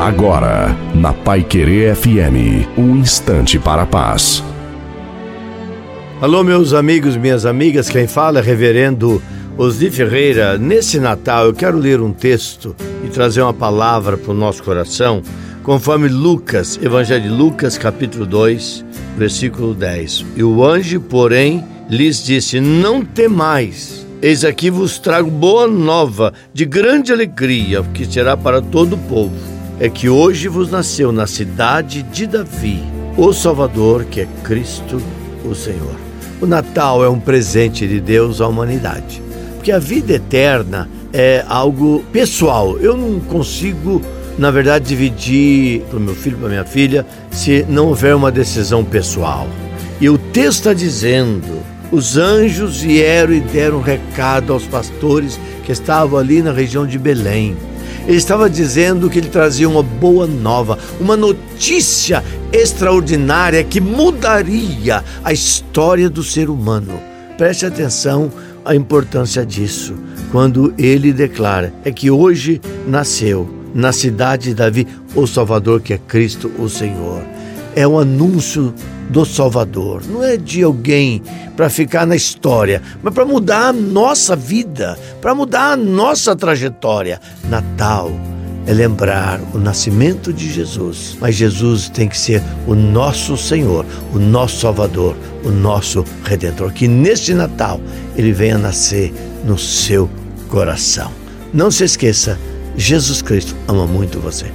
Agora, na Pai Querer FM, um instante para a paz. Alô, meus amigos, minhas amigas, quem fala é Reverendo Osni Ferreira. Nesse Natal eu quero ler um texto e trazer uma palavra para o nosso coração, conforme Lucas, Evangelho de Lucas, capítulo 2, versículo 10. E o anjo, porém, lhes disse: Não temais. Eis aqui vos trago boa nova de grande alegria, que será para todo o povo. É que hoje vos nasceu na cidade de Davi o Salvador, que é Cristo o Senhor. O Natal é um presente de Deus à humanidade, porque a vida eterna é algo pessoal. Eu não consigo, na verdade, dividir para o meu filho, para minha filha, se não houver uma decisão pessoal. E o texto está dizendo os anjos vieram e deram um recado aos pastores que estavam ali na região de Belém. Ele estava dizendo que ele trazia uma boa nova, uma notícia extraordinária que mudaria a história do ser humano. Preste atenção à importância disso, quando ele declara: é que hoje nasceu na cidade de Davi o Salvador, que é Cristo o Senhor. É um anúncio do Salvador, não é de alguém para ficar na história, mas para mudar a nossa vida, para mudar a nossa trajetória. Natal é lembrar o nascimento de Jesus, mas Jesus tem que ser o nosso Senhor, o nosso Salvador, o nosso Redentor. Que neste Natal ele venha nascer no seu coração. Não se esqueça, Jesus Cristo ama muito você.